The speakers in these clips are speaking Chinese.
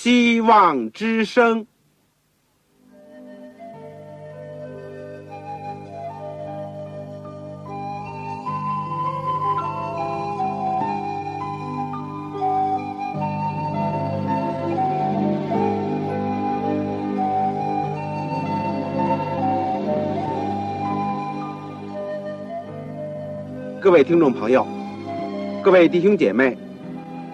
希望之声。各位听众朋友，各位弟兄姐妹，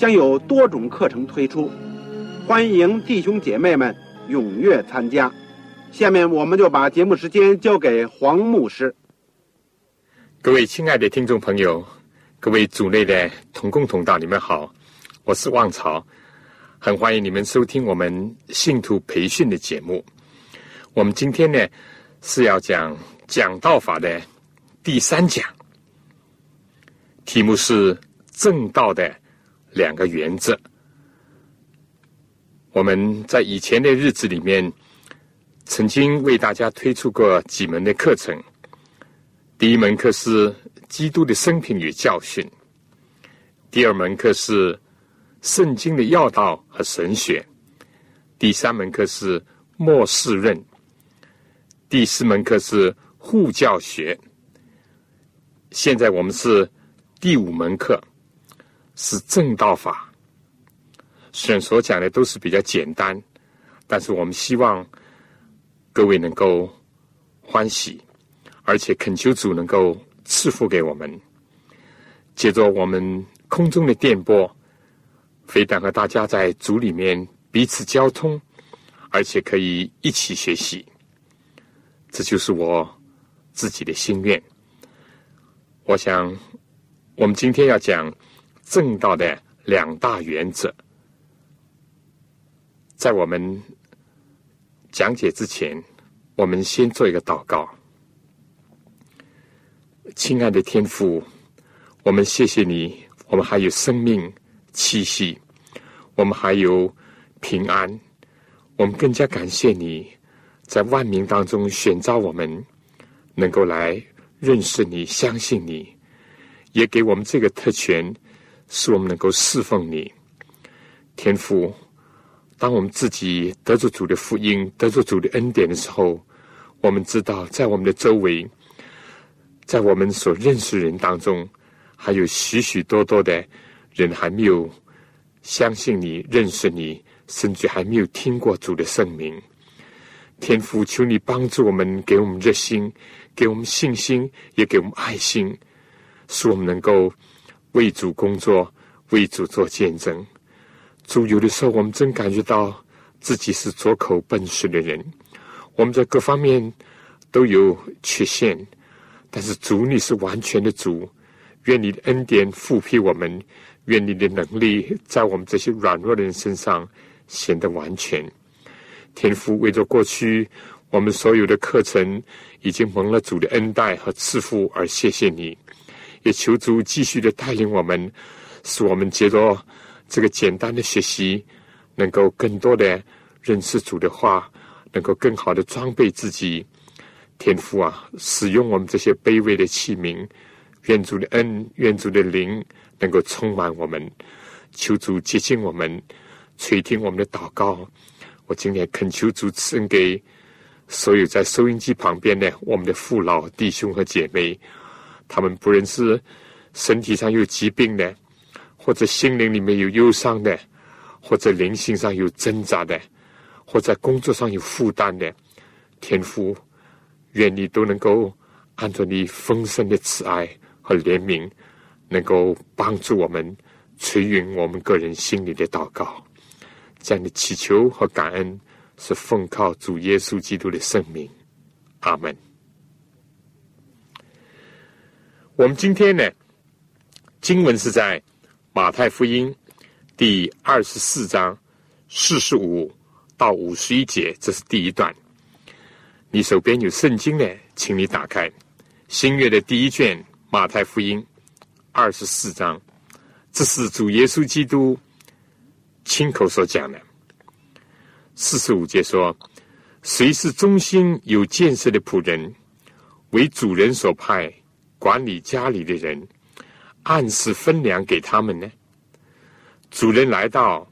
将有多种课程推出，欢迎弟兄姐妹们踊跃参加。下面我们就把节目时间交给黄牧师。各位亲爱的听众朋友，各位组内的同工同道，你们好，我是旺朝，很欢迎你们收听我们信徒培训的节目。我们今天呢是要讲讲道法的第三讲。题目是正道的两个原则。我们在以前的日子里面，曾经为大家推出过几门的课程。第一门课是基督的生平与教训；第二门课是圣经的要道和神学；第三门课是末世论；第四门课是护教学。现在我们是。第五门课是正道法，虽然所讲的都是比较简单，但是我们希望各位能够欢喜，而且恳求主能够赐福给我们。借着我们空中的电波，非但和大家在组里面彼此交通，而且可以一起学习。这就是我自己的心愿。我想。我们今天要讲正道的两大原则。在我们讲解之前，我们先做一个祷告。亲爱的天父，我们谢谢你，我们还有生命气息，我们还有平安，我们更加感谢你在万民当中选召我们，能够来认识你、相信你。也给我们这个特权，使我们能够侍奉你，天父。当我们自己得着主的福音、得着主的恩典的时候，我们知道，在我们的周围，在我们所认识人当中，还有许许多多的人还没有相信你、认识你，甚至还没有听过主的圣名。天父，求你帮助我们，给我们热心，给我们信心，也给我们爱心。使我们能够为主工作，为主做见证。主有的时候，我们真感觉到自己是拙口笨舌的人，我们在各方面都有缺陷。但是主，你是完全的主，愿你的恩典复辟我们，愿你的能力在我们这些软弱的人身上显得完全。天父，为着过去我们所有的课程已经蒙了主的恩待和赐福，而谢谢你。也求主继续的带领我们，使我们接着这个简单的学习，能够更多的认识主的话，能够更好的装备自己。天父啊，使用我们这些卑微的器皿，愿主的恩，愿主的灵能够充满我们。求主接近我们，垂听我们的祷告。我今天恳求主赐恩给所有在收音机旁边的我们的父老弟兄和姐妹。他们不认识身体上有疾病的，或者心灵里面有忧伤的，或者灵性上有挣扎的，或者工作上有负担的，天父，愿你都能够按照你丰盛的慈爱和怜悯，能够帮助我们垂允我们个人心里的祷告。这样的祈求和感恩，是奉靠主耶稣基督的圣名。阿门。我们今天呢，经文是在马太福音第二十四章四十五到五十一节，这是第一段。你手边有圣经呢，请你打开新约的第一卷《马太福音》二十四章，这是主耶稣基督亲口所讲的。四十五节说：“谁是忠心有见识的仆人，为主人所派管理家里的人，按时分粮给他们呢？主人来到，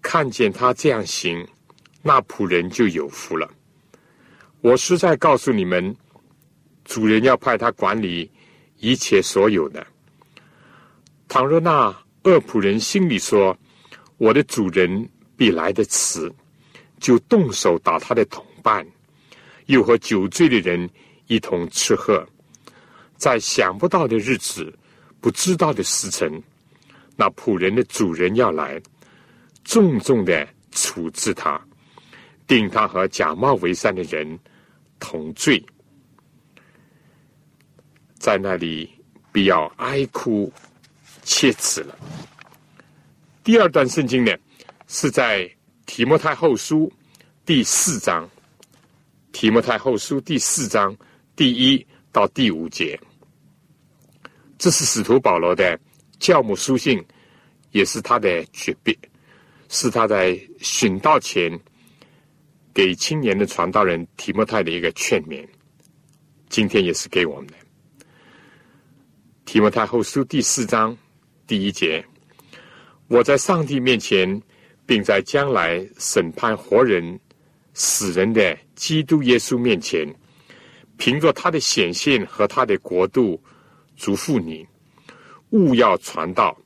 看见他这样行，那仆人就有福了。”我实在告诉你们，主人要派他管理一切所有的。倘若那恶仆人心里说：“我的主人必来的迟”，就动手打他的同伴，又和酒醉的人一同吃喝，在想不到的日子、不知道的时辰，那仆人的主人要来，重重的处置他，定他和假冒为善的人。同罪，在那里必要哀哭切齿了。第二段圣经呢，是在提摩太后书第四章，提摩太后书第四章第一到第五节，这是使徒保罗的教母书信，也是他的诀别，是他在殉道前。给青年的传道人提摩太的一个劝勉，今天也是给我们的。提摩太后书第四章第一节：我在上帝面前，并在将来审判活人、死人的基督耶稣面前，凭着他的显现和他的国度，嘱咐你，勿要传道，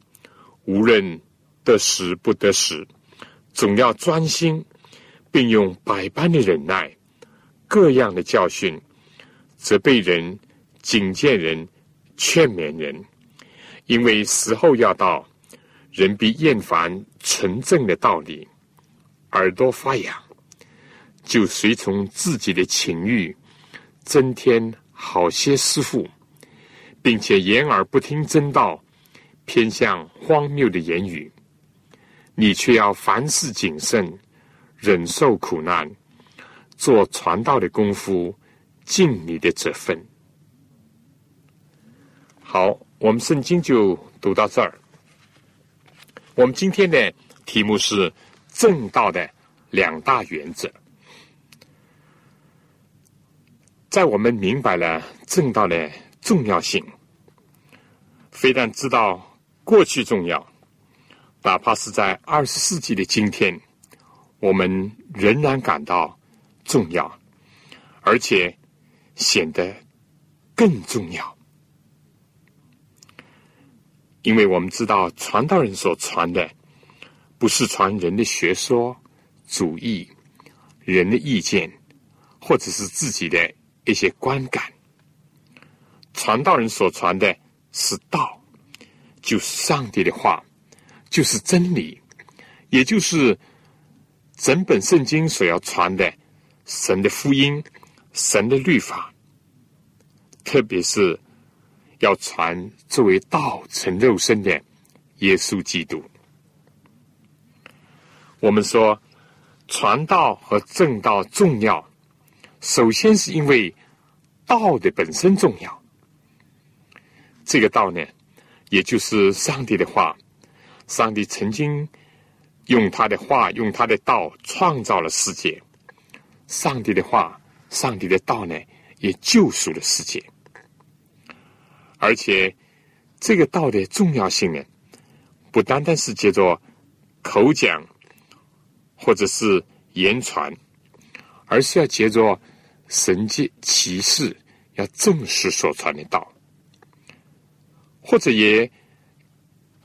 无论得时不得时，总要专心。并用百般的忍耐，各样的教训，责备人、警戒人、劝勉人，因为时候要到，人必厌烦纯正的道理，耳朵发痒，就随从自己的情欲，增添好些师傅，并且掩耳不听真道，偏向荒谬的言语。你却要凡事谨慎。忍受苦难，做传道的功夫，尽你的这份。好，我们圣经就读到这儿。我们今天的题目是正道的两大原则。在我们明白了正道的重要性，非但知道过去重要，哪怕是在二十世纪的今天。我们仍然感到重要，而且显得更重要，因为我们知道传道人所传的不是传人的学说、主义、人的意见，或者是自己的一些观感。传道人所传的是道，就是上帝的话，就是真理，也就是。整本圣经所要传的神的福音、神的律法，特别是要传作为道成肉身的耶稣基督。我们说传道和正道重要，首先是因为道的本身重要。这个道呢，也就是上帝的话，上帝曾经。用他的话，用他的道创造了世界。上帝的话，上帝的道呢，也救赎了世界。而且，这个道的重要性呢，不单单是借着口讲或者是言传，而是要借着神迹启示，要证实所传的道，或者也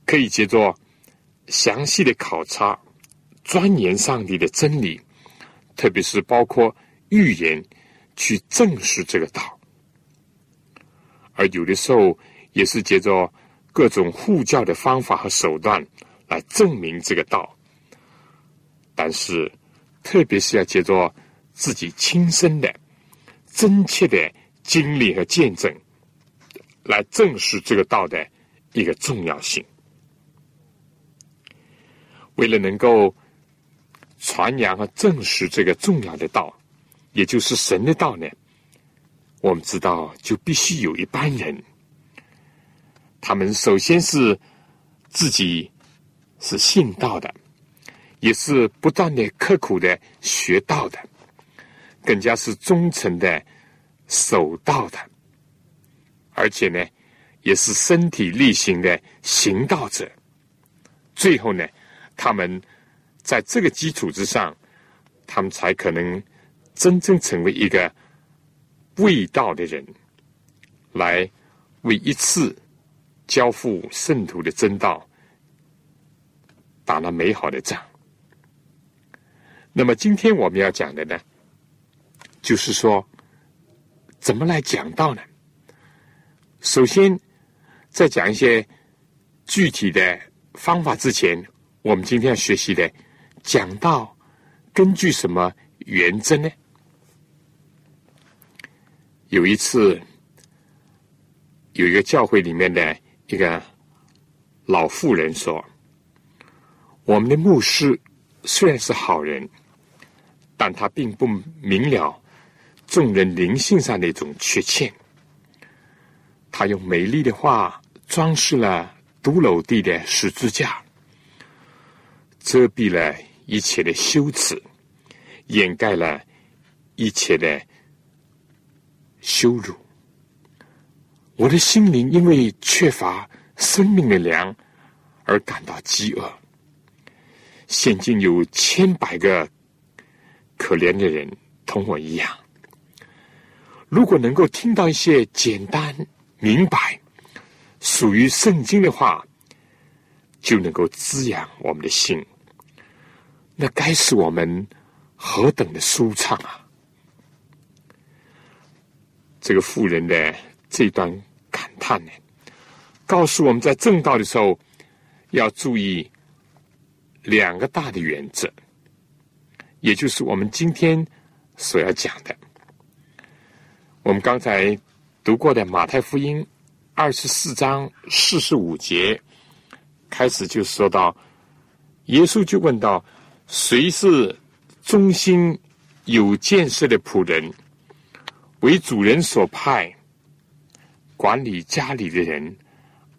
可以借着。详细的考察、钻研上帝的真理，特别是包括预言，去证实这个道。而有的时候，也是借着各种护教的方法和手段来证明这个道。但是，特别是要借着自己亲身的、真切的经历和见证，来证实这个道的一个重要性。为了能够传扬和证实这个重要的道，也就是神的道呢？我们知道，就必须有一班人，他们首先是自己是信道的，也是不断的刻苦的学道的，更加是忠诚的守道的，而且呢，也是身体力行的行道者。最后呢，他们在这个基础之上，他们才可能真正成为一个。未道的人，来为一次交付圣徒的真道打了美好的仗。那么今天我们要讲的呢，就是说怎么来讲道呢？首先，在讲一些具体的方法之前，我们今天要学习的讲到根据什么原则呢？有一次，有一个教会里面的一个老妇人说：“我们的牧师虽然是好人，但他并不明了众人灵性上的一种缺陷。他用美丽的话装饰了独楼地的十字架，遮蔽了一切的羞耻，掩盖了一切的。”羞辱，我的心灵因为缺乏生命的粮而感到饥饿。现今有千百个可怜的人同我一样，如果能够听到一些简单明白、属于圣经的话，就能够滋养我们的心，那该是我们何等的舒畅啊！这个妇人的这段感叹呢，告诉我们在正道的时候要注意两个大的原则，也就是我们今天所要讲的。我们刚才读过的马太福音二十四章四十五节开始就说到，耶稣就问到：谁是忠心有见识的仆人？为主人所派，管理家里的人，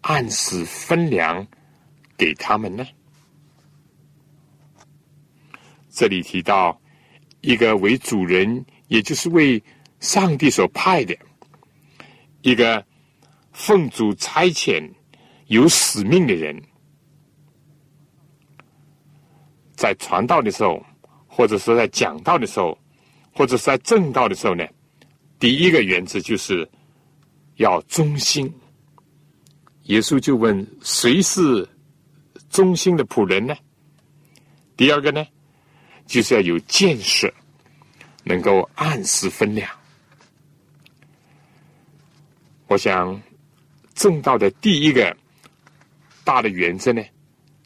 按时分粮给他们呢？这里提到一个为主人，也就是为上帝所派的一个奉主差遣、有使命的人，在传道的时候，或者说在讲道的时候，或者是在正道的时候呢？第一个原则就是要忠心。耶稣就问：“谁是忠心的仆人呢？”第二个呢，就是要有见识，能够按时分粮。我想，正道的第一个大的原则呢，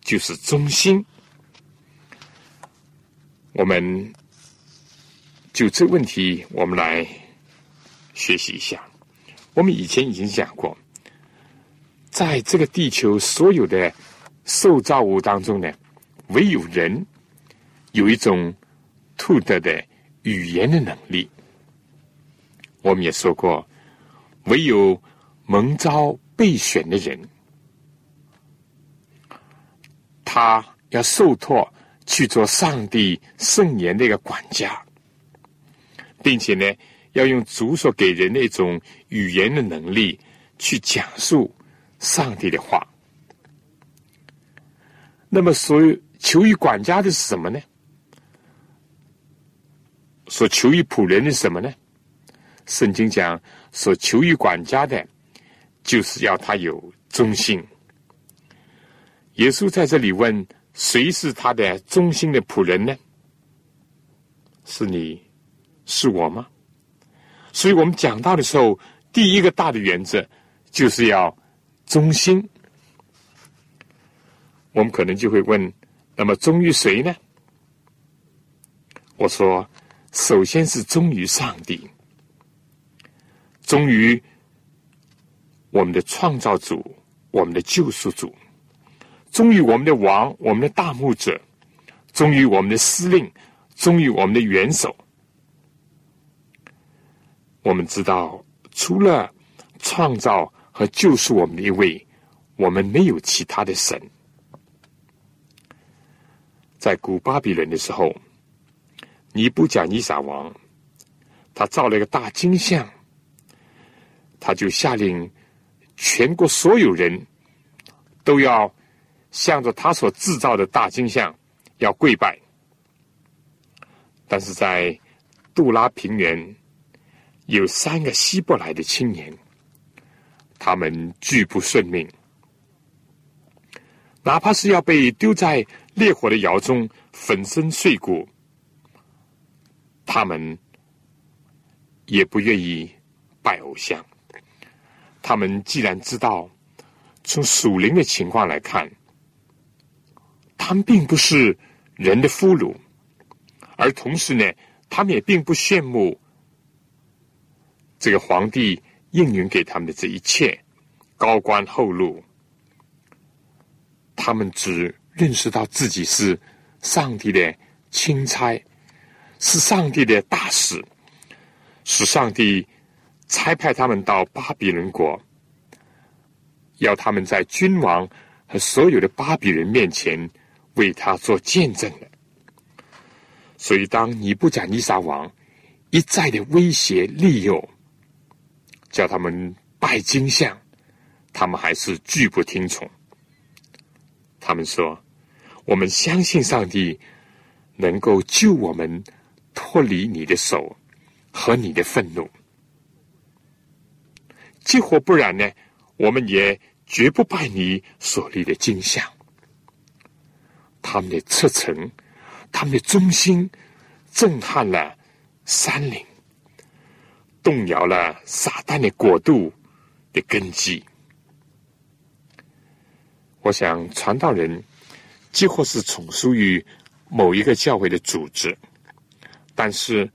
就是忠心。我们就这问题，我们来。学习一下，我们以前已经讲过，在这个地球所有的受造物当中呢，唯有人有一种兔特的语言的能力。我们也说过，唯有蒙召备选的人，他要受托去做上帝圣言的一个管家，并且呢。要用主所给人的一种语言的能力去讲述上帝的话。那么，所求于管家的是什么呢？所求于仆人的什么呢？圣经讲，所求于管家的，就是要他有忠心。耶稣在这里问：谁是他的忠心的仆人呢？是你，是我吗？所以我们讲到的时候，第一个大的原则就是要忠心。我们可能就会问：那么忠于谁呢？我说，首先是忠于上帝，忠于我们的创造主、我们的救赎主，忠于我们的王、我们的大牧者，忠于我们的司令，忠于我们的元首。我们知道，除了创造和救赎我们的一位，我们没有其他的神。在古巴比伦的时候，尼布甲尼撒王他造了一个大金像，他就下令全国所有人都要向着他所制造的大金像要跪拜。但是在杜拉平原有三个希伯来的青年，他们拒不顺命，哪怕是要被丢在。烈火的窑中粉身碎骨，他们也不愿意拜偶像。他们既然知道从属灵的情况来看，他们并不是人的俘虏，而同时呢，他们也并不羡慕这个皇帝应允给他们的这一切高官厚禄。他们只。认识到自己是上帝的钦差，是上帝的大使，是上帝差派他们到巴比伦国，要他们在君王和所有的巴比伦面前为他做见证的。所以，当尼布甲尼撒王一再的威胁利诱，叫他们拜金像，他们还是拒不听从。他们说。我们相信上帝能够救我们脱离你的手和你的愤怒，既或不然呢，我们也绝不拜你所立的金像。他们的赤诚，他们的忠心，震撼了山岭，动摇了撒旦的国度的根基。我想传道人。几乎是从属于某一个教会的组织，但是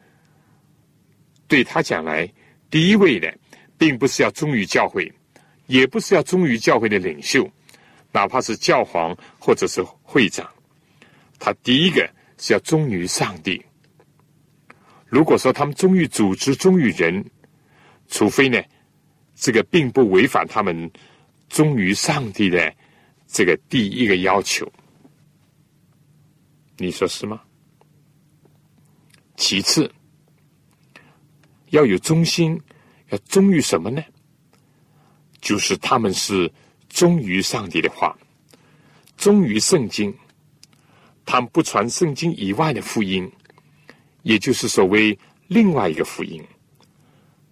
对他讲来，第一位的并不是要忠于教会，也不是要忠于教会的领袖，哪怕是教皇或者是会长，他第一个是要忠于上帝。如果说他们忠于组织、忠于人，除非呢，这个并不违反他们忠于上帝的这个第一个要求。你说是吗？其次，要有忠心，忠于什么呢？就是他们是忠于上帝的话，忠于圣经，他们不传圣经以外的福音，也就是所谓另外一个福音。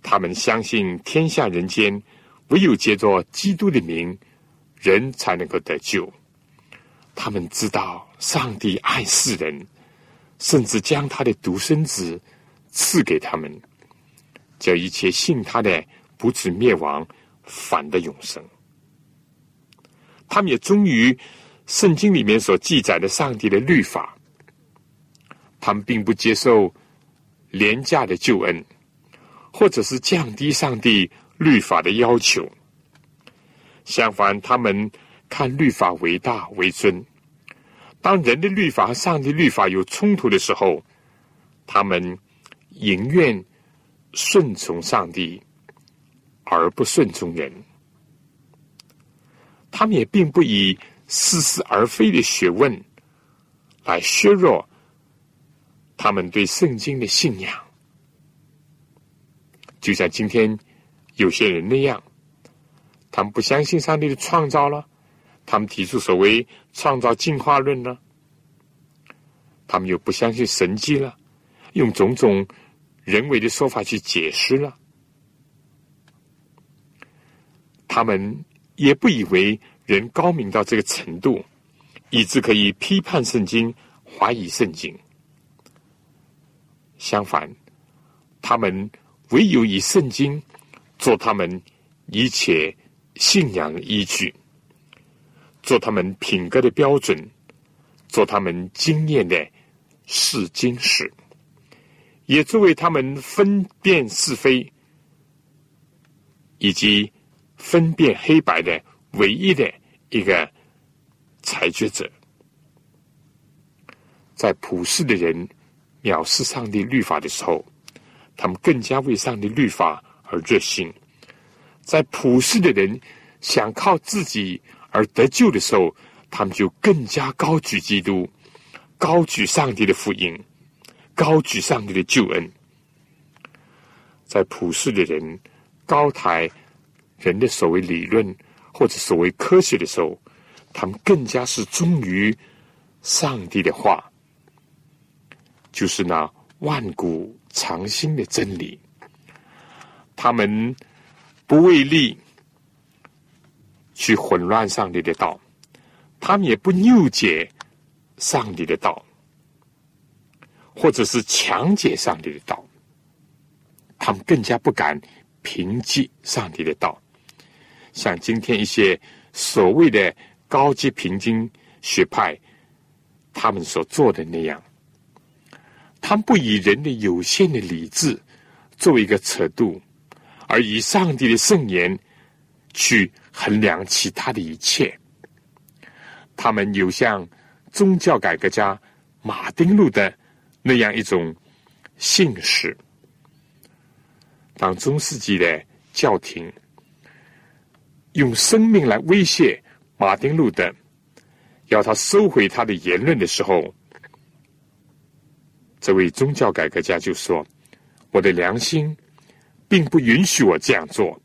他们相信天下人间唯有借着基督的名，人才能够得救。他们知道上帝爱世人，甚至将他的独生子赐给他们，叫一切信他的不至灭亡，反的永生。他们也忠于圣经里面所记载的上帝的律法，他们并不接受廉价的救恩，或者是降低上帝律法的要求。相反，他们。看律法为大为尊，当人的律法和上帝律法有冲突的时候，他们宁愿顺从上帝，而不顺从人。他们也并不以似是而非的学问来削弱他们对圣经的信仰，就像今天有些人那样，他们不相信上帝的创造了。他们提出所谓创造进化论呢？他们又不相信神迹了，用种种人为的说法去解释了。他们也不以为人高明到这个程度，以致可以批判圣经、怀疑圣经。相反，他们唯有以圣经做他们一切信仰依据。做他们品格的标准，做他们经验的试金石，也作为他们分辨是非以及分辨黑白的唯一的一个裁决者。在普世的人藐视上帝律法的时候，他们更加为上帝律法而热心；在普世的人想靠自己而得救的时候，他们就更加高举基督，高举上帝的福音，高举上帝的救恩。在普世的人高抬人的所谓理论或者所谓科学的时候，他们更加是忠于上帝的话。就是那万古长新的真理，他们不为利去混乱上帝的道，他们也不拗解上帝的道，或者是强解上帝的道，他们更加不敢凭借上帝的道，像今天一些所谓的高级平均学派，他们所做的那样。他们不以人的有限的理智作为一个尺度，而以上帝的圣言去衡量其他的一切。他们有像宗教改革家马丁路的那样一种信使。当中世纪的教廷用生命来威胁马丁路德，要他收回他的言论的时候。这位宗教改革家就说：“我的良心并不允许我这样做，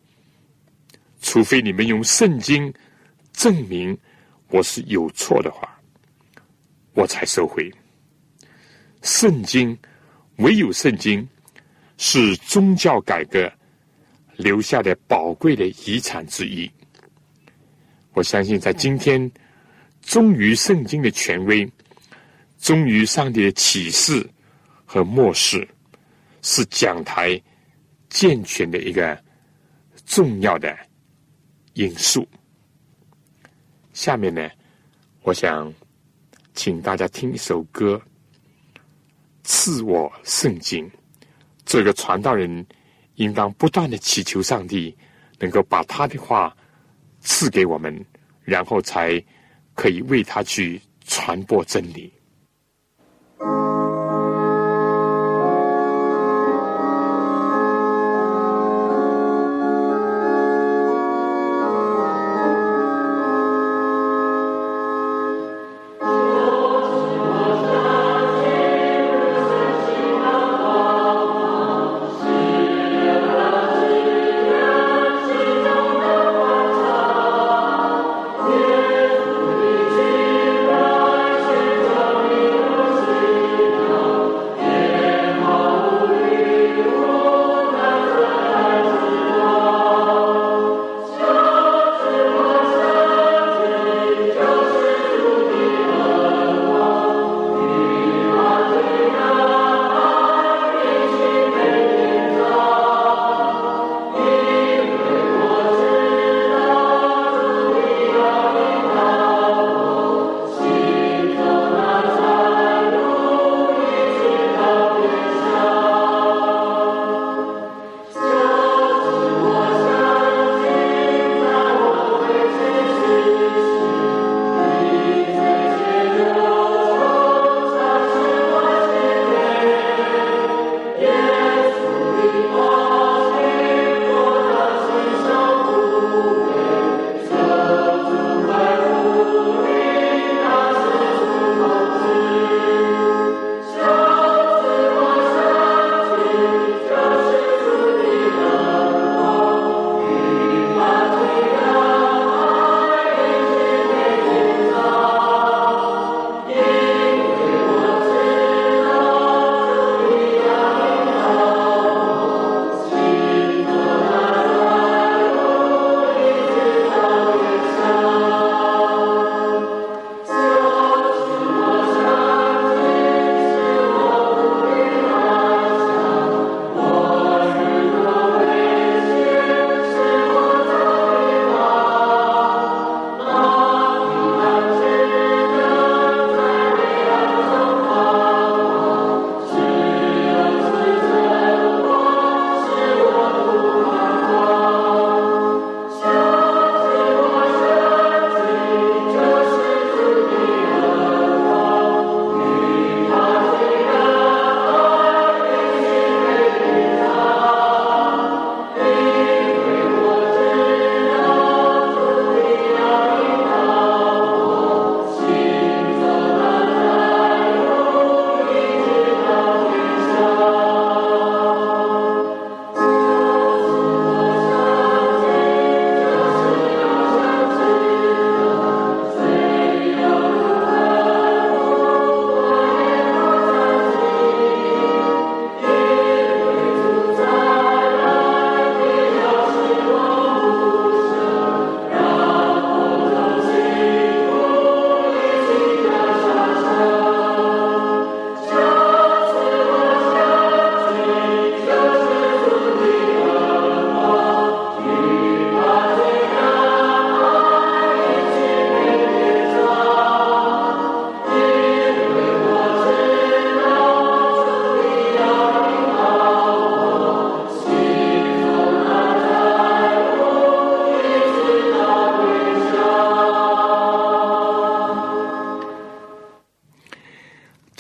除非你们用圣经证明我是有错的话，我才收回。圣经唯有圣经是宗教改革留下的宝贵的遗产之一。我相信，在今天忠于圣经的权威，忠于上帝的启示。”和漠视是讲台健全的一个重要的因素。下面呢，我想请大家听一首歌，《赐我圣经》。这个传道人应当不断的祈求上帝能够把他的话赐给我们，然后才可以为他去传播真理。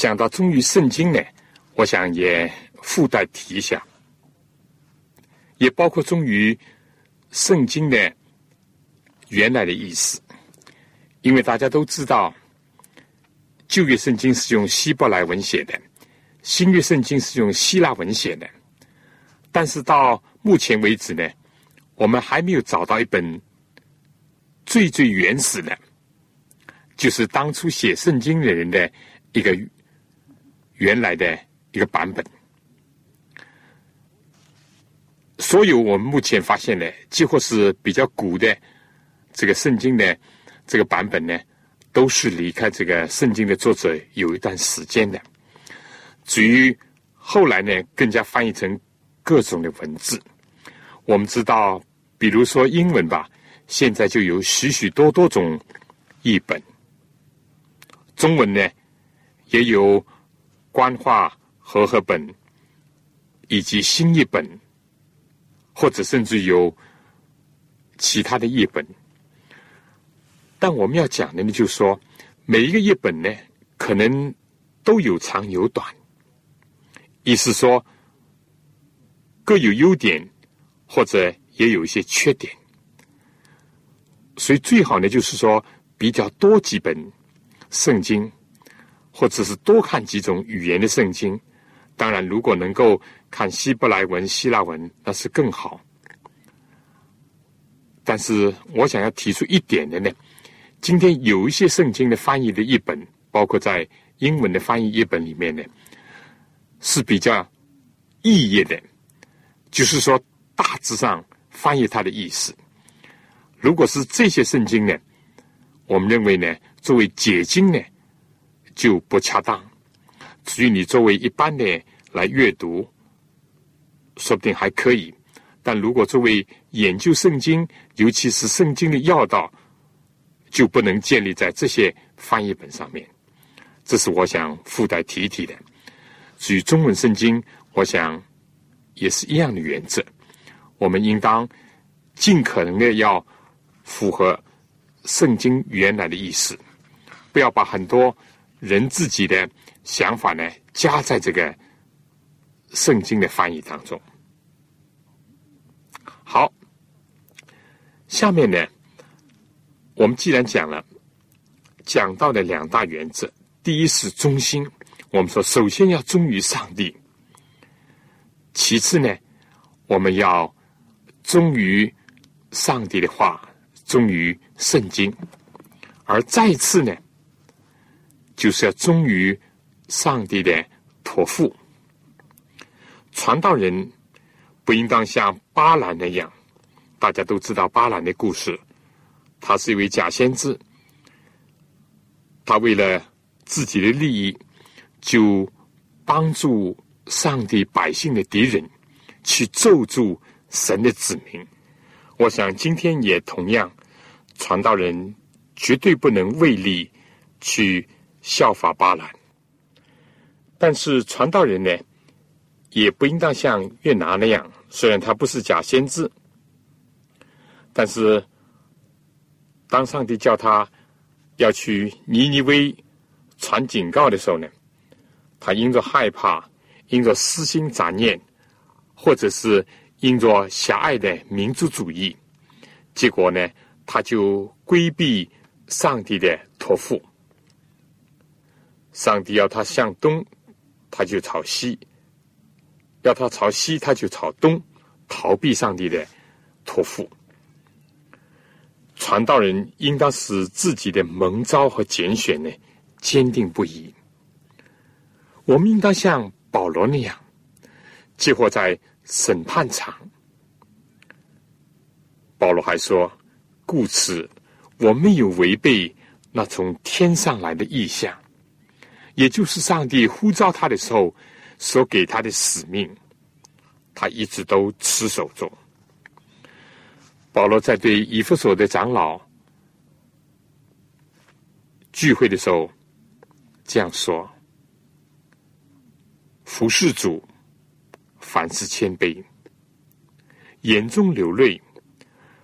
讲到忠于圣经呢，我想也附带提一下，也包括忠于圣经的原来的意思，因为大家都知道，旧约圣经是用希伯来文写的，新约圣经是用希腊文写的，但是到目前为止呢，我们还没有找到一本最最原始的，就是当初写圣经的人的一个。原来的一个版本，所有我们目前发现的，几乎是比较古的这个圣经的这个版本呢，都是离开这个圣经的作者有一段时间的。至于后来呢，更加翻译成各种的文字。我们知道，比如说英文吧，现在就有许许多多种译本。中文呢，也有。官话和合本，以及新译本，或者甚至有其他的译本。但我们要讲的呢，就是说每一个译本呢，可能都有长有短，意思说各有优点，或者也有一些缺点。所以最好呢，就是说比较多几本圣经。或者是多看几种语言的圣经，当然，如果能够看希伯来文、希腊文，那是更好。但是，我想要提出一点的呢，今天有一些圣经的翻译的译本，包括在英文的翻译译本里面呢，是比较意义的，就是说大致上翻译它的意思。如果是这些圣经呢，我们认为呢，作为解经呢。就不恰当。至于你作为一般的来阅读，说不定还可以；但如果作为研究圣经，尤其是圣经的要道，就不能建立在这些翻译本上面。这是我想附带提一提的。至于中文圣经，我想也是一样的原则。我们应当尽可能的要符合圣经原来的意思，不要把很多。人自己的想法呢，加在这个圣经的翻译当中。好，下面呢，我们既然讲了，讲到的两大原则，第一是忠心。我们说，首先要忠于上帝；其次呢，我们要忠于上帝的话，忠于圣经；而再次呢。就是要忠于上帝的托付。传道人不应当像巴兰那样，大家都知道巴兰的故事。他是一位假先知，他为了自己的利益，就帮助上帝百姓的敌人去咒诅神的子民。我想今天也同样，传道人绝对不能为利去。效法巴兰，但是传道人呢，也不应当像越南那样。虽然他不是假先知，但是当上帝叫他要去尼尼微传警告的时候呢，他因着害怕，因着私心杂念，或者是因着狭隘的民族主义，结果呢，他就规避上帝的托付。上帝要他向东，他就朝西；要他朝西，他就朝东，逃避上帝的托付。传道人应当使自己的蒙召和拣选呢坚定不移。我们应当像保罗那样，结果在审判场。保罗还说：“故此，我没有违背那从天上来的意象。”也就是上帝呼召他的时候所给他的使命，他一直都持守中。保罗在对以弗所的长老聚会的时候这样说：“服侍主，凡事谦卑，眼中流泪，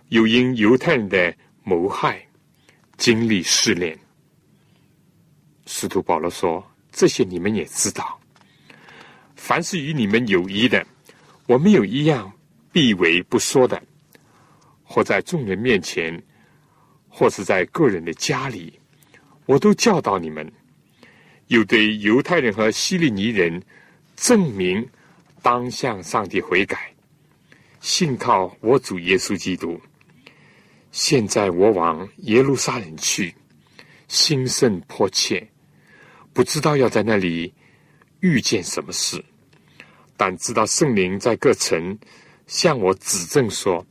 又因犹太人的谋害，经历试炼。”使徒保罗说：“这些你们也知道。凡是与你们有益的，我没有一样避为不说的，或在众人面前，或是在个人的家里，我都教导你们。有对犹太人和希利尼人证明，当向上帝悔改，信靠我主耶稣基督。现在我往耶路撒冷去，心甚迫切，不知道要在那里遇见什么事。但知道圣灵在各城向我指证说，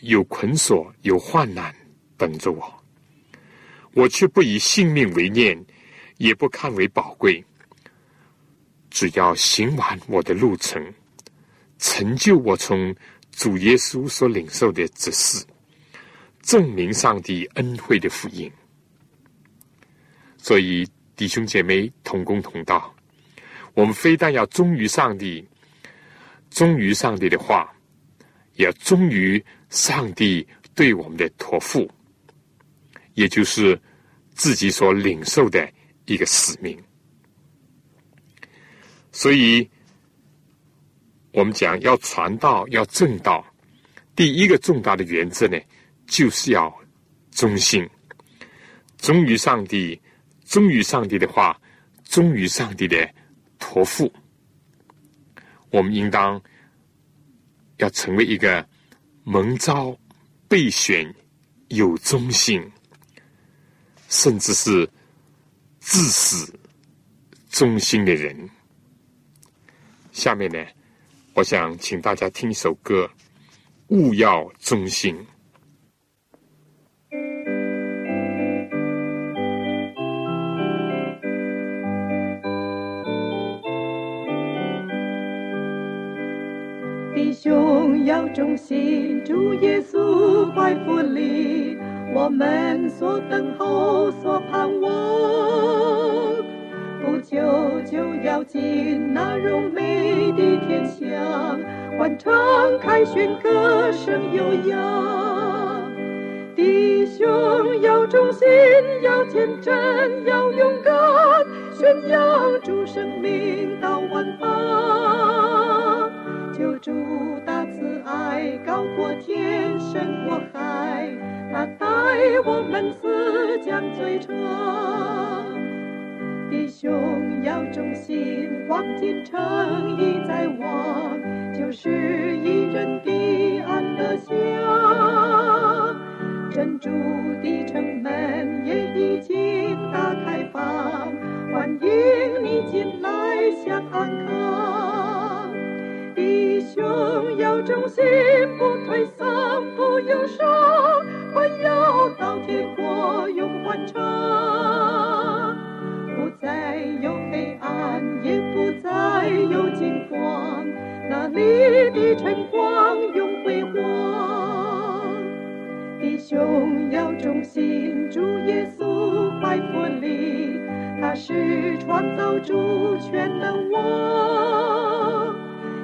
有捆锁，有患难等着我，我却不以性命为念，也不看为宝贵。只要行完我的路程，成就我从主耶稣所领受的指示，证明上帝恩惠的福音。所以弟兄姐妹同工同道。我们非但要忠于上帝，忠于上帝的话，也要忠于上帝对我们的托付，也就是自己所领受的一个使命。所以，我们讲要传道，要正道，第一个重大的原则呢，就是要忠心，忠于上帝，忠于上帝的话，忠于上帝的。托付，我们应当要成为一个蒙召、备选、有忠心，甚至是至死忠心的人。下面呢，我想请大家听一首歌，《勿要忠心》。衷心，主耶稣怀福里，我们所等候、所盼望，不久就要进那荣美的天乡，欢唱凯旋歌声悠扬。弟兄要忠心，要天真，要勇敢，宣扬主生命到万方。救主高过天深过海，他带我们四江最长。弟兄要忠心，黄金城已在望，就是一人的安乐乡。珍珠的城门也已经打开放，欢迎你进来享安康。弟兄要忠心，你的晨光永辉煌。弟兄要忠心，主耶稣怀佛里，他是创造主权的王。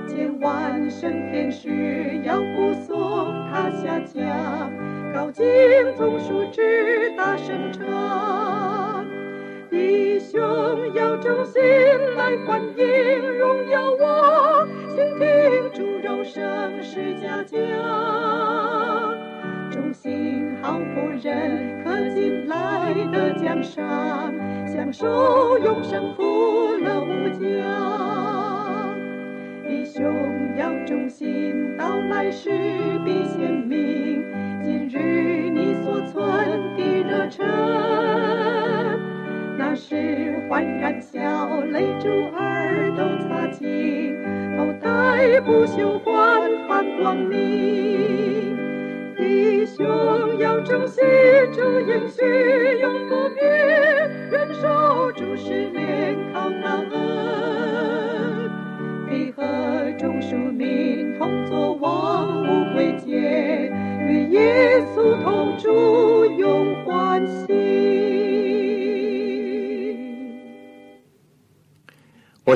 千万圣天使要护送他下江，高敬总树枝大声唱。弟兄要忠心来欢迎荣耀我，人可进来的江山，享受永生福乐无疆。弟兄要忠心，到来时必显明。今日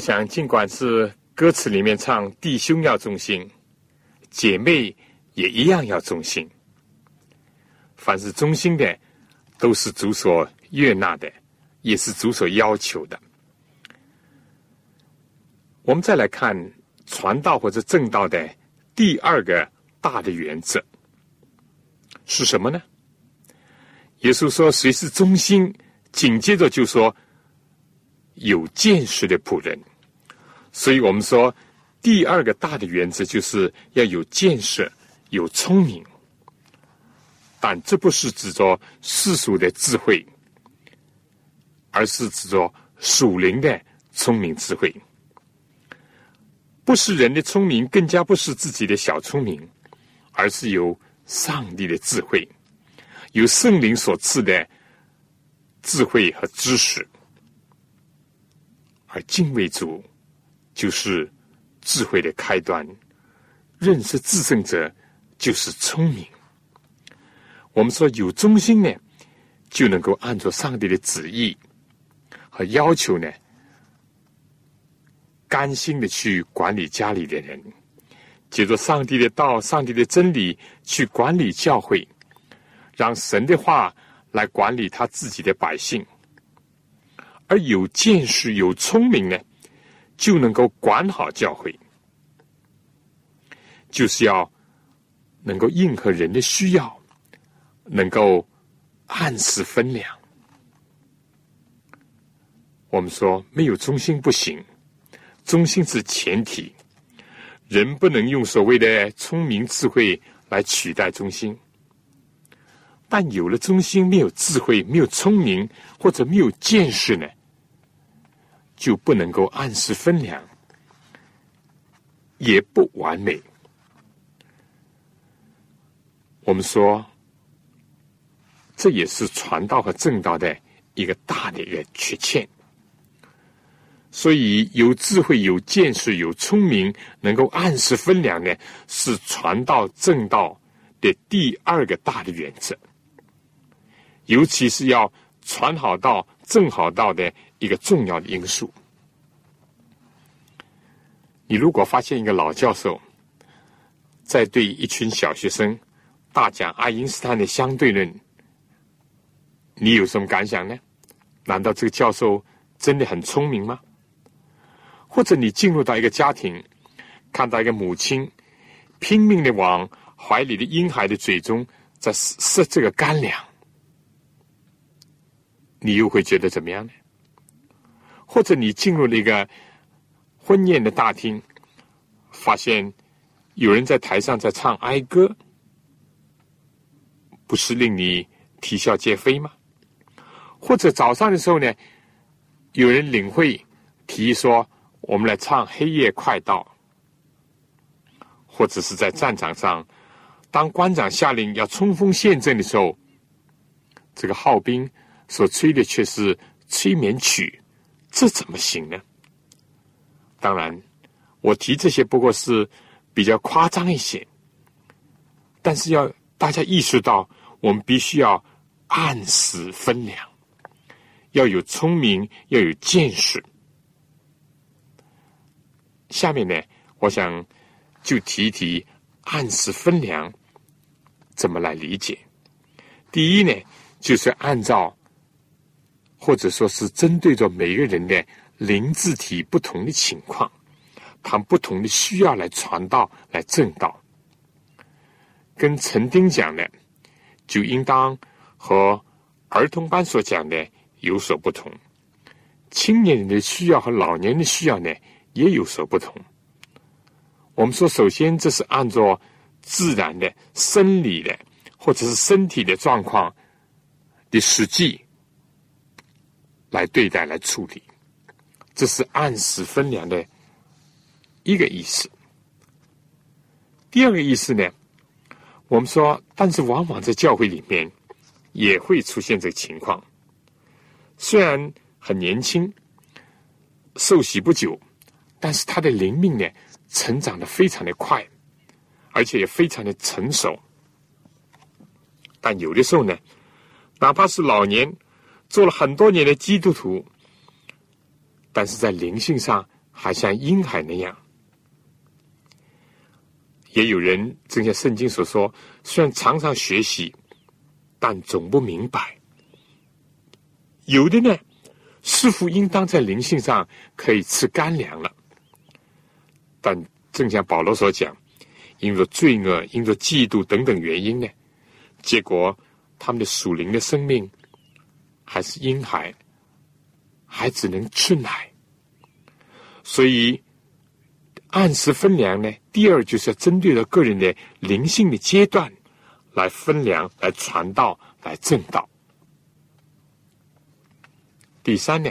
我想，尽管是歌词里面唱弟兄要忠心，姐妹也一样要忠心。凡是忠心的，都是主所悦纳的，也是主所要求的。我们再来看传道或者正道的第二个大的原则是什么呢？耶稣说：“谁是忠心？”紧接着就说：“有见识的仆人。”所以我们说，第二个大的原则就是要有见识、有聪明。但这不是指着世俗的智慧，而是指着属灵的聪明智慧。不是人的聪明，更加不是自己的小聪明，而是由上帝的智慧，由圣灵所赐的智慧和知识。而敬畏主，就是智慧的开端；认识至圣者，就是聪明。我们说有忠心呢，就能够按照上帝的旨意和要求呢，甘心的去管理家里的人，借着上帝的道、上帝的真理去管理教会，让神的话来管理他自己的百姓。而有见识、有聪明呢，就能够管好教会，就是要能够应和人的需要。能够按时分粮。我们说没有中心不行，中心是前提。人不能用所谓的聪明智慧来取代中心，但有了中心，没有智慧，没有聪明，或者没有见识呢，就不能够按时分粮，也不完美。我们说。这也是传道和正道的一个大的一个缺陷，所以有智慧、有见识、有聪明，能够按时分粮呢，是传道正道的第二个大的原则，尤其是要传好道、正好道的一个重要的因素。你如果发现一个老教授在对一群小学生大讲爱因斯坦的相对论，你有什么感想呢？难道这个教授真的很聪明吗？或者你进入到一个家庭，看到一个母亲拼命的往怀里的婴孩的嘴中在塞这个干粮，你又会觉得怎么样呢？或者你进入了一个婚宴的大厅，发现有人在台上在唱哀歌，不是令你啼笑皆非吗？或者早上的时候呢，有人领会提议说：“我们来唱《黑夜快到》。”或者是在战场上，当官长下令要冲锋陷阵的时候，这个号兵所吹的却是催眠曲，这怎么行呢？当然，我提这些不过是比较夸张一些，但是要大家意识到，我们必须要按时分粮。要有聪明，要有见识。下面呢，我想就提一提按时分粮怎么来理解。第一呢，就是按照或者说是针对着每个人的灵智体不同的情况，他不同的需要来传道、来正道。跟陈丁讲的，就应当和儿童班所讲的。有所不同，青年人的需要和老年人的需要呢也有所不同。我们说，首先这是按照自然的、生理的或者是身体的状况的实际来对待、来处理，这是按时分粮的一个意思。第二个意思呢，我们说，但是往往在教会里面也会出现这个情况。虽然很年轻，受洗不久，但是他的灵命呢，成长的非常的快，而且也非常的成熟。但有的时候呢，哪怕是老年，做了很多年的基督徒，但是在灵性上还像婴孩那样。也有人正像圣经所说，虽然常常学习，但总不明白。有的呢，似乎应当在灵性上可以吃干粮了，但正像保罗所讲，因着罪恶、因着嫉妒等等原因呢，结果他们的属灵的生命还是婴孩，还只能吃奶。所以按时分粮呢，第二就是要针对着个人的灵性的阶段来分粮、来传道、来正道。第三呢，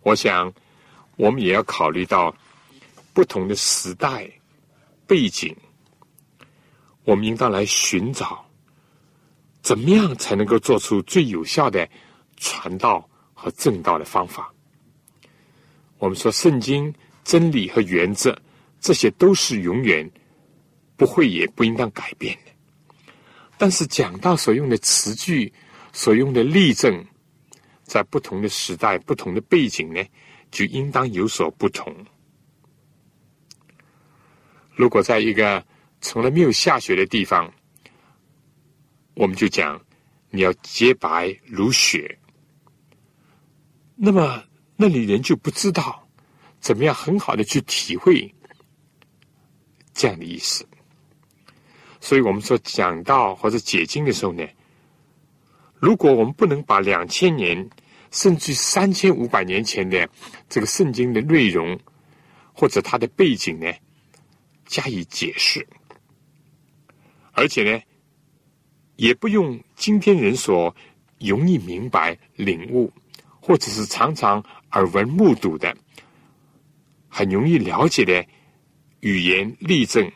我想我们也要考虑到不同的时代背景，我们应当来寻找怎么样才能够做出最有效的传道和正道的方法。我们说圣经真理和原则，这些都是永远不会也不应当改变的。但是讲到所用的词句、所用的例证。在不同的时代、不同的背景呢，就应当有所不同。如果在一个从来没有下雪的地方，我们就讲你要洁白如雪，那么那里人就不知道怎么样很好的去体会这样的意思。所以我们说讲到或者解经的时候呢。如果我们不能把两千年甚至三千五百年前的这个圣经的内容或者它的背景呢加以解释，而且呢也不用今天人所容易明白、领悟，或者是常常耳闻目睹的很容易了解的语言例证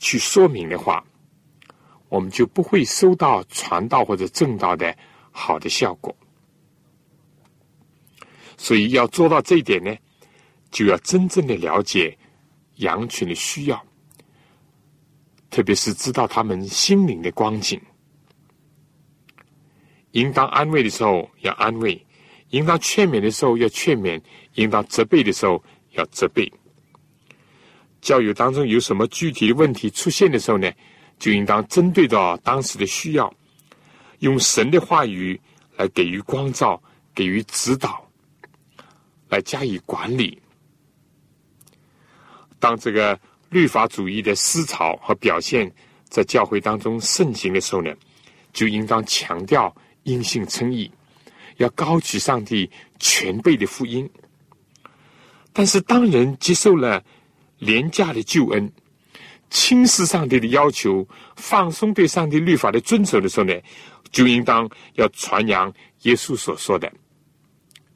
去说明的话。我们就不会收到传道或者正道的好的效果，所以要做到这一点呢，就要真正的了解羊群的需要，特别是知道他们心灵的光景。应当安慰的时候要安慰，应当劝勉的时候要劝勉，应当责备的时候要责备。教育当中有什么具体的问题出现的时候呢？就应当针对到当时的需要，用神的话语来给予光照、给予指导，来加以管理。当这个律法主义的思潮和表现在教会当中盛行的时候呢，就应当强调因信称义，要高举上帝全备的福音。但是，当人接受了廉价的救恩，轻视上帝的要求，放松对上帝律法的遵守的时候呢，就应当要传扬耶稣所说的，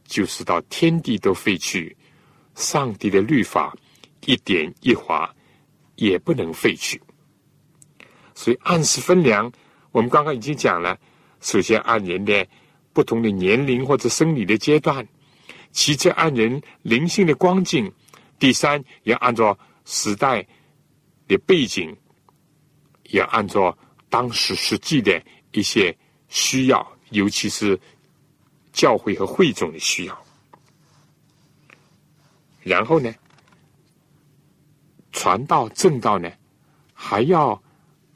就是到天地都废去，上帝的律法一点一划也不能废去。所以按时分粮，我们刚刚已经讲了，首先按人的不同的年龄或者生理的阶段，其次按人灵性的光景，第三要按照时代。的背景也按照当时实际的一些需要，尤其是教会和会众的需要。然后呢，传道正道呢，还要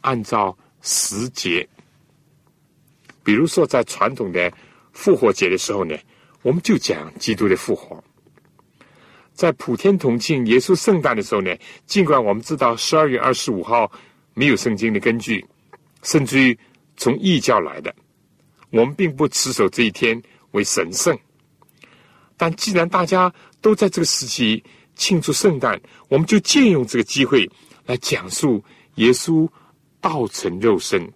按照时节。比如说，在传统的复活节的时候呢，我们就讲基督的复活。在普天同庆耶稣圣诞的时候呢，尽管我们知道十二月二十五号没有圣经的根据，甚至于从异教来的，我们并不持守这一天为神圣。但既然大家都在这个时期庆祝圣诞，我们就借用这个机会来讲述耶稣道成肉身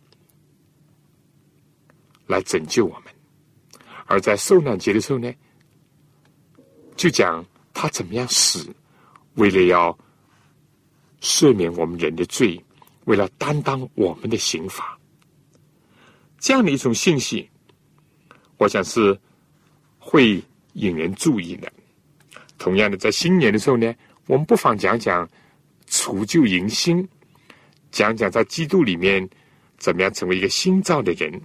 来拯救我们。而在受难节的时候呢，就讲。他怎么样死？为了要赦免我们人的罪，为了担当我们的刑罚，这样的一种信息，我想是会引人注意的。同样的，在新年的时候呢，我们不妨讲讲除旧迎新，讲讲在基督里面怎么样成为一个新造的人。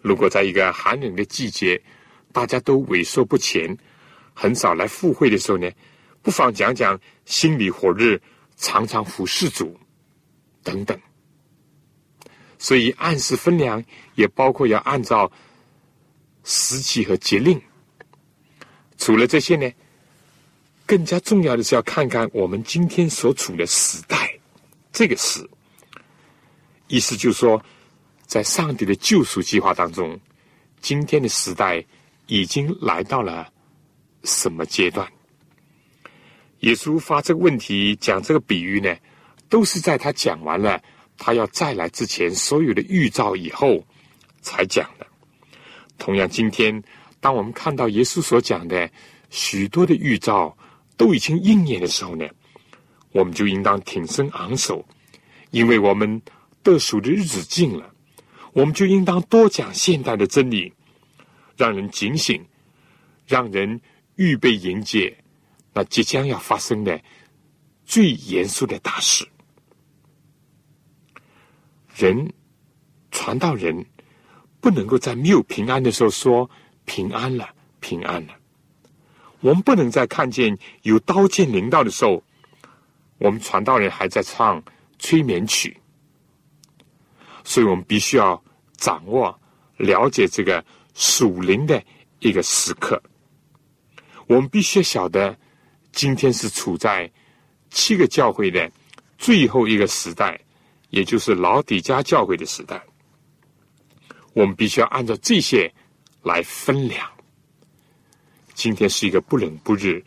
如果在一个寒冷的季节，大家都萎缩不前。很少来赴会的时候呢，不妨讲讲心里火热，常常服侍主等等。所以按时分粮也包括要按照时期和节令。除了这些呢，更加重要的是要看看我们今天所处的时代，这个时，意思就是说，在上帝的救赎计划当中，今天的时代已经来到了什么阶段？耶稣发这个问题，讲这个比喻呢，都是在他讲完了他要再来之前所有的预兆以后才讲的。同样，今天当我们看到耶稣所讲的许多的预兆，都已经应验的时候呢，我们就应当挺身昂首，因为我们得赎的日子近了，我们就应当多讲现代的真理，让人警醒，让人预备迎接那即将要发生的最严肃的大事。人传道人不能够在没有平安的时候说平安了，平安了。我们不能在看见有刀剑临到的时候，我们传道人还在唱催眠曲，所以我们必须要掌握、了解这个属灵的一个时刻。我们必须晓得，今天是处在七个教会的最后一个时代，也就是老底家教会的时代。我们必须要按照这些来分量。今天是一个不冷不热、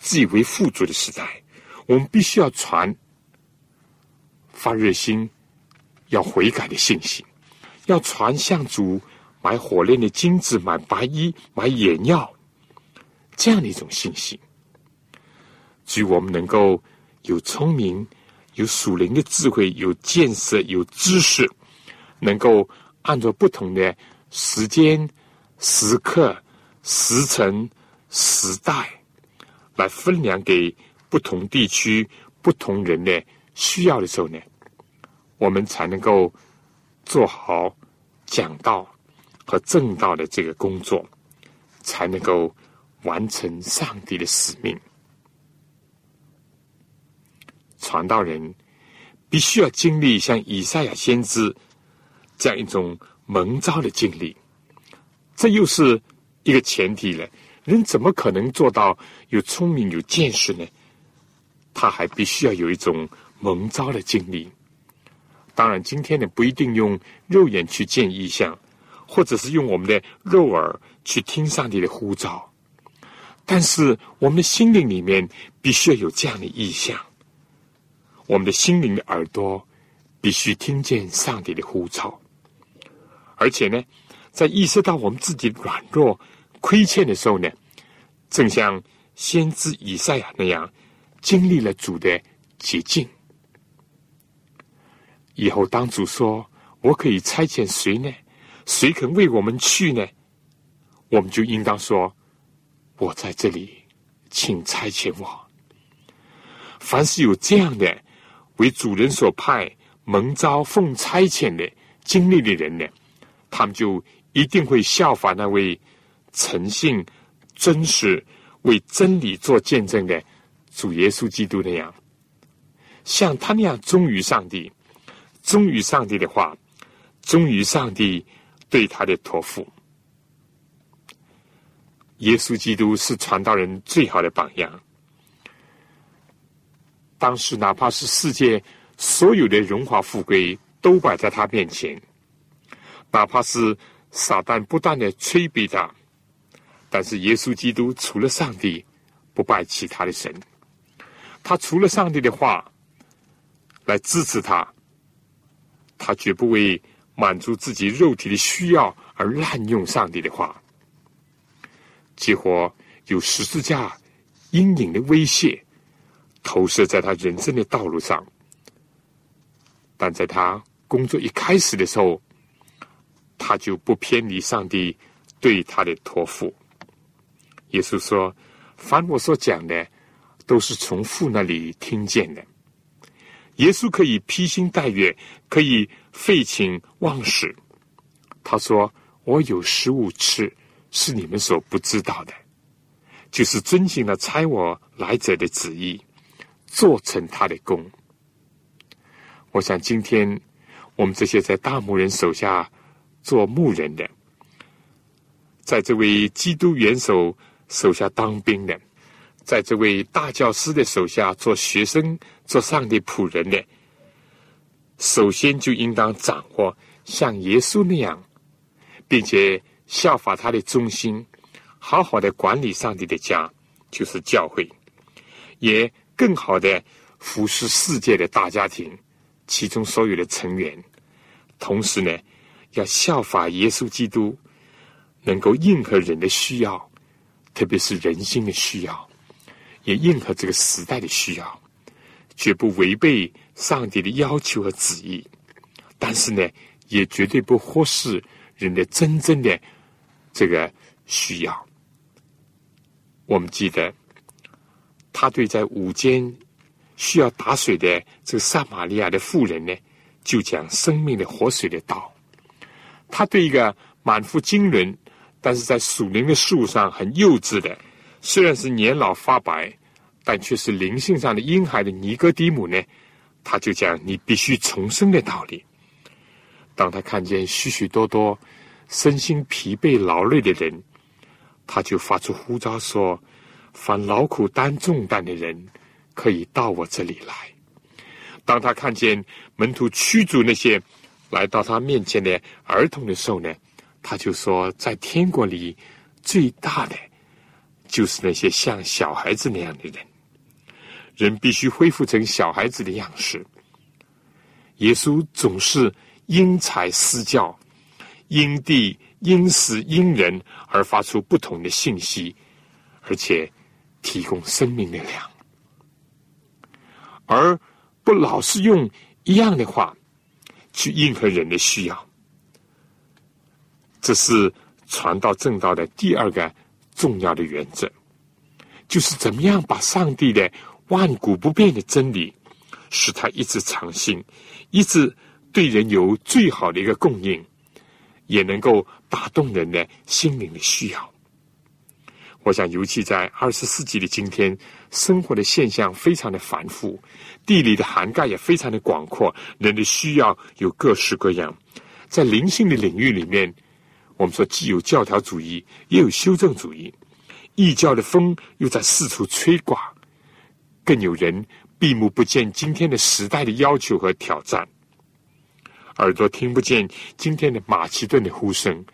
自以为富足的时代，我们必须要传发热心、要悔改的信心，要传向主买火炼的金子、买白衣、买眼药这样的一种信心。至于我们能够有聪明、有属灵的智慧、有见识、有知识，能够按照不同的时间、时刻、时辰。时代来分量给不同地区、不同人的需要的时候呢，我们才能够做好讲道和正道的这个工作，才能够完成上帝的使命。传道人必须要经历像以赛亚先知这样一种蒙召的经历，这又是一个前提了。人怎么可能做到有聪明有见识呢？他还必须要有一种蒙召的经历。当然，今天呢不一定用肉眼去见异象，或者是用我们的肉耳去听上帝的呼召，但是我们的心灵里面必须要有这样的意象。我们的心灵的耳朵必须听见上帝的呼召，而且呢，在意识到我们自己软弱。亏欠的时候呢，正像先知以赛亚那样，经历了主的洁净。以后当主说：“我可以差遣谁呢？谁肯为我们去呢？”我们就应当说：“我在这里，请差遣我。”凡是有这样的为主人所派、蒙召奉差遣的经历的人呢，他们就一定会效法那位。诚信、真实、为真理做见证的主耶稣基督那样，像他那样忠于上帝，忠于上帝的话，忠于上帝对他的托付。耶稣基督是传道人最好的榜样。当时，哪怕是世界所有的荣华富贵都摆在他面前，哪怕是撒旦不断的催逼他。但是耶稣基督除了上帝，不拜其他的神。他除了上帝的话来支持他，他绝不为满足自己肉体的需要而滥用上帝的话。几乎有十字架阴影的威胁投射在他人生的道路上，但在他工作一开始的时候，他就不偏离上帝对他的托付。耶稣说：“凡我所讲的，都是从父那里听见的。耶稣可以披星戴月，可以废寝忘食。他说：‘我有食物吃，是你们所不知道的，就是遵行了差我来者的旨意，做成他的功。’我想，今天我们这些在大牧人手下做牧人的，在这位基督元首。”手下当兵的，在这位大教师的手下做学生、做上帝仆人的，首先就应当掌握像耶稣那样，并且效法他的忠心，好好的管理上帝的家，就是教会，也更好的服侍世界的大家庭，其中所有的成员。同时呢，要效法耶稣基督，能够应和人的需要，特别是人心的需要。也应和这个时代的需要，绝不违背上帝的要求和旨意，但是呢，也绝对不忽视人的真正的这个需要。我们记得，他对在午间需要打水的这个撒玛利亚的妇人呢，就讲生命的活水的道。他对一个满腹经纶，但是在属灵的树上很幼稚的。虽然是年老发白，但却是灵性上的婴孩的尼哥底母呢，他就讲你必须重生的道理。当他看见许许多多身心疲惫劳累的人，他就发出呼召说：“凡劳苦担重担的人，可以到我这里来。”当他看见门徒驱逐那些来到他面前的儿童的时候呢，他就说：“在天国里最大的。”就是那些像小孩子那样的人，人必须恢复成小孩子的样式。耶稣总是因材施教，因地、因时、因人而发出不同的信息，而且提供生命的粮，而不老是用一样的话去应和人的需要。这是传道正道的第二个。重要的原则，就是怎么样把上帝的万古不变的真理，使他一直长新，一直对人有最好的一个供应，也能够打动人的心灵的需要。我想，尤其在二十世纪的今天，生活的现象非常的繁复，地理的涵盖也非常的广阔，人的需要有各式各样，在灵性的领域里面。我们说，既有教条主义，也有修正主义，异教的风又在四处吹刮，更有人闭目不见今天的时代的要求和挑战，耳朵听不见今天的马其顿的呼声。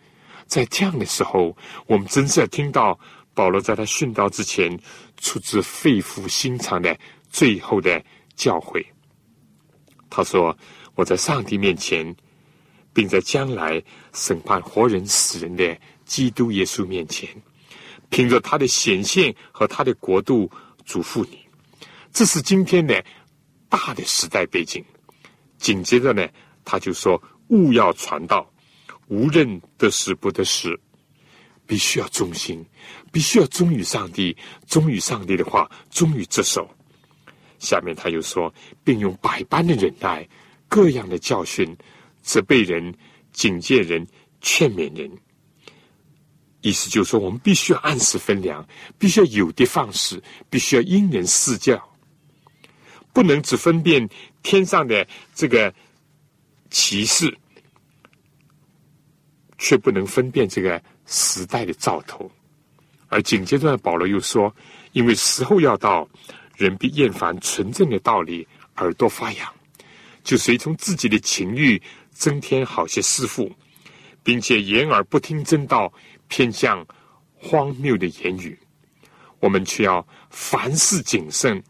在这样的时候，我们真是要听到保罗在他殉道之前出自肺腑心肠的最后的教诲。他说：“我在上帝面前。”并在将来审判活人死人的基督耶稣面前，凭着他的显现和他的国度嘱咐你，这是今天的大的时代背景。紧接着呢，他就说：勿要传道，无论得失不得失，必须要忠心，必须要忠于上帝，忠于上帝的话，忠于这首。下面他又说，并用百般的忍耐，各样的教训。责备人、警戒人、劝勉人，意思就是说，我们必须要按时分粮，必须要有的放矢，必须要因人施教，不能只分辨天上的这个骑士，却不能分辨这个时代的兆头。而紧接着，保罗又说：“因为时候要到，人必厌烦纯正的道理，耳朵发痒，就随从自己的情欲。”增添好些师傅，并且言而不听真道，偏向荒谬的言语。我们却要凡事谨慎，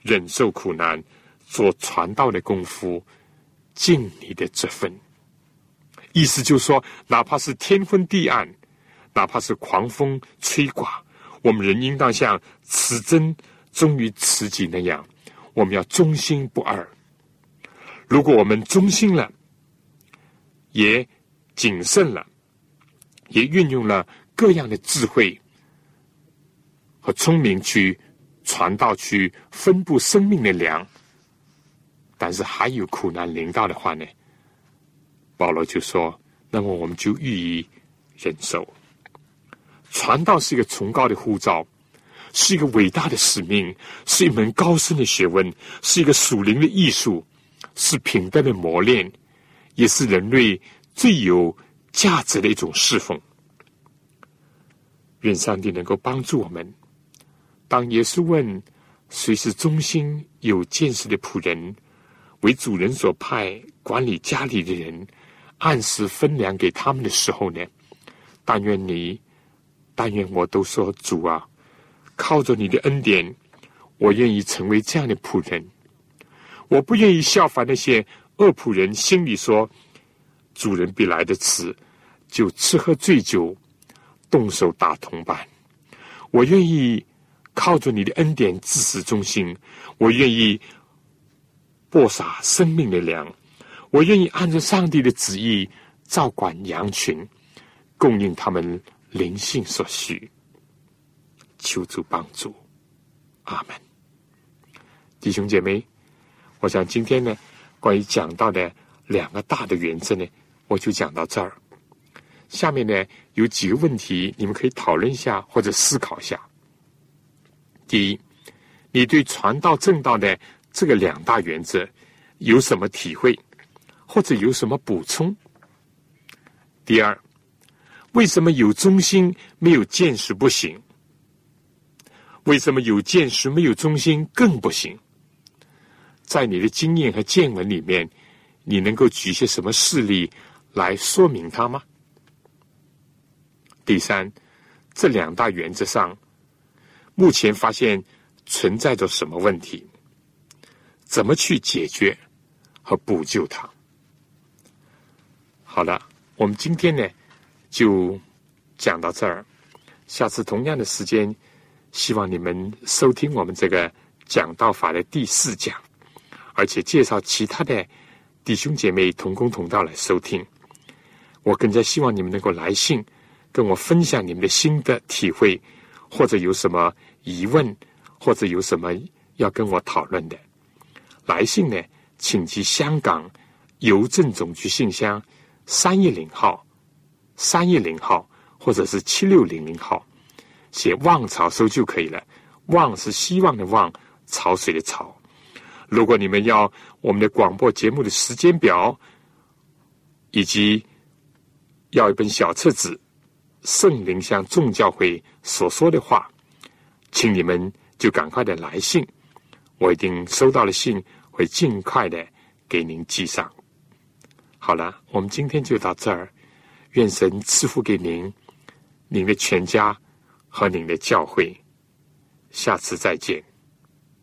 忍受苦难，做传道的功夫，尽你的这份。意思就是说，哪怕是天昏地暗，哪怕是狂风吹刮，我们仍应当像持真忠于慈己那样，我们要忠心不二。如果我们忠心了，也谨慎了，也运用了各样的智慧和聪明去传道、去分布生命的粮。但是还有苦难临到的话呢？保罗就说：“那么我们就予以忍受。传道是一个崇高的呼召，是一个伟大的使命，是一门高深的学问，是一个属灵的艺术，是品德的磨练。”也是人类最有价值的一种侍奉。愿上帝能够帮助我们，当耶稣问谁是忠心有见识的仆人，为主人所派管理家里的人，按时分粮给他们的时候呢？但愿你，但愿我都说主啊，靠着你的恩典，我愿意成为这样的仆人。我不愿意效仿那些恶仆人，心里说主人必来的迟，就吃喝醉酒，动手打同伴。我愿意靠着你的恩典自始忠心，我愿意播撒生命的粮，我愿意按照上帝的旨意照管羊群，供应他们灵性所需。求主帮助，阿门。弟兄姐妹。我想今天呢，关于讲到的两个大的原则呢，我就讲到这儿。下面呢有几个问题，你们可以讨论一下或者思考一下。第一，你对传道正道的这个两大原则有什么体会，或者有什么补充？第二，为什么有忠心没有见识不行？为什么有见识没有忠心更不行？在你的经验和见闻里面，你能够举些什么事例来说明它吗？第三，这两大原则上，目前发现存在着什么问题？怎么去解决和补救它？好了，我们今天呢就讲到这儿。下次同样的时间，希望你们收听我们这个讲道法的第四讲。而且介绍其他的弟兄姐妹同工同道来收听，我更加希望你们能够来信跟我分享你们的心得体会，或者有什么疑问，或者有什么要跟我讨论的。来信呢，请寄香港邮政总局信箱三一零号、三一零号，或者是七六零零号，写“望潮收”就可以了。望是希望的望，潮水的潮。如果你们要我们的广播节目的时间表，以及要一本小册子《圣灵向众教会所说的话》，请你们就赶快的来信，我一定收到了信，会尽快的给您寄上。好了，我们今天就到这儿，愿神赐福给您、您的全家和您的教会，下次再见。